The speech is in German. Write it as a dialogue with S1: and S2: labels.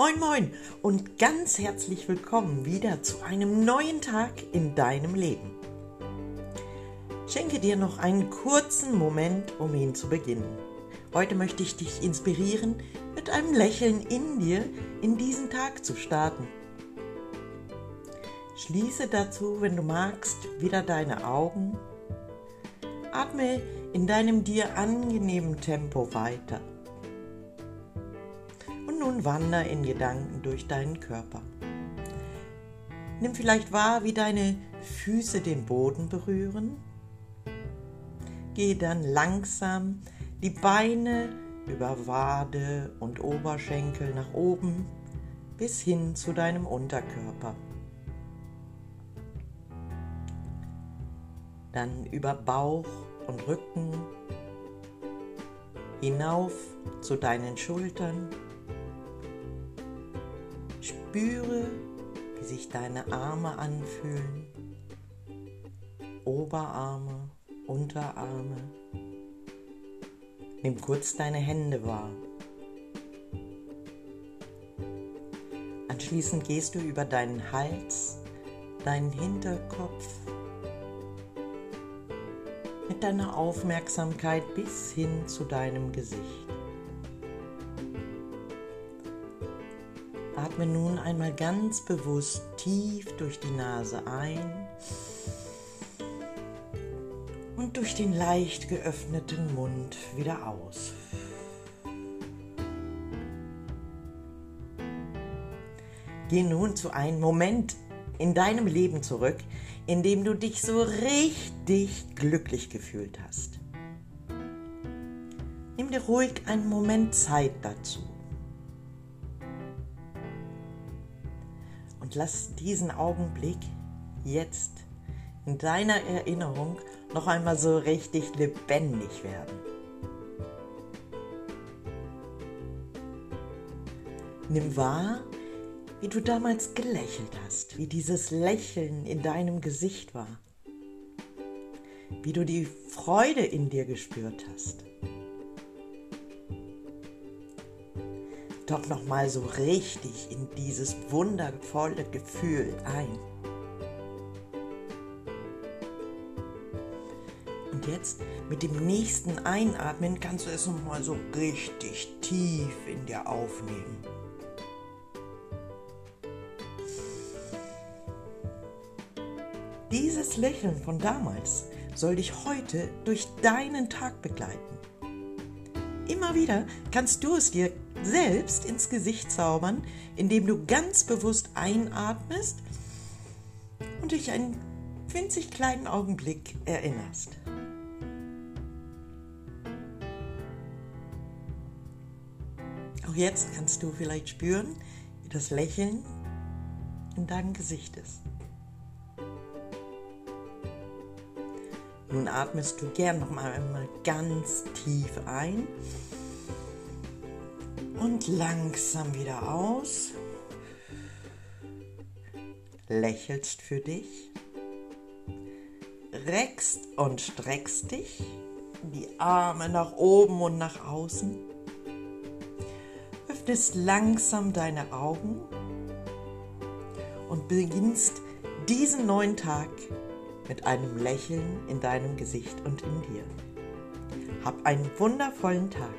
S1: Moin Moin und ganz herzlich willkommen wieder zu einem neuen Tag in deinem Leben. Schenke dir noch einen kurzen Moment, um ihn zu beginnen. Heute möchte ich dich inspirieren, mit einem Lächeln in dir in diesen Tag zu starten. Schließe dazu, wenn du magst, wieder deine Augen. Atme in deinem dir angenehmen Tempo weiter nun wander in Gedanken durch deinen Körper. Nimm vielleicht wahr, wie deine Füße den Boden berühren. Gehe dann langsam die Beine über Wade und Oberschenkel nach oben bis hin zu deinem Unterkörper. Dann über Bauch und Rücken hinauf zu deinen Schultern Spüre, wie sich deine Arme anfühlen, Oberarme, Unterarme. Nimm kurz deine Hände wahr. Anschließend gehst du über deinen Hals, deinen Hinterkopf mit deiner Aufmerksamkeit bis hin zu deinem Gesicht. Atme nun einmal ganz bewusst tief durch die Nase ein und durch den leicht geöffneten Mund wieder aus. Geh nun zu einem Moment in deinem Leben zurück, in dem du dich so richtig glücklich gefühlt hast. Nimm dir ruhig einen Moment Zeit dazu. Und lass diesen Augenblick jetzt in deiner Erinnerung noch einmal so richtig lebendig werden. Nimm wahr, wie du damals gelächelt hast, wie dieses Lächeln in deinem Gesicht war, wie du die Freude in dir gespürt hast. Doch noch mal so richtig in dieses wundervolle Gefühl ein. Und jetzt mit dem nächsten Einatmen kannst du es noch mal so richtig tief in dir aufnehmen. Dieses Lächeln von damals soll dich heute durch deinen Tag begleiten. Immer wieder kannst du es dir selbst ins Gesicht zaubern, indem du ganz bewusst einatmest und dich einen winzig kleinen Augenblick erinnerst. Auch jetzt kannst du vielleicht spüren, wie das Lächeln in deinem Gesicht ist. Nun atmest du gern noch einmal ganz tief ein und langsam wieder aus. Lächelst für dich. Reckst und streckst dich. Die Arme nach oben und nach außen. Öffnest langsam deine Augen und beginnst diesen neuen Tag mit einem Lächeln in deinem Gesicht und in dir. Hab einen wundervollen Tag.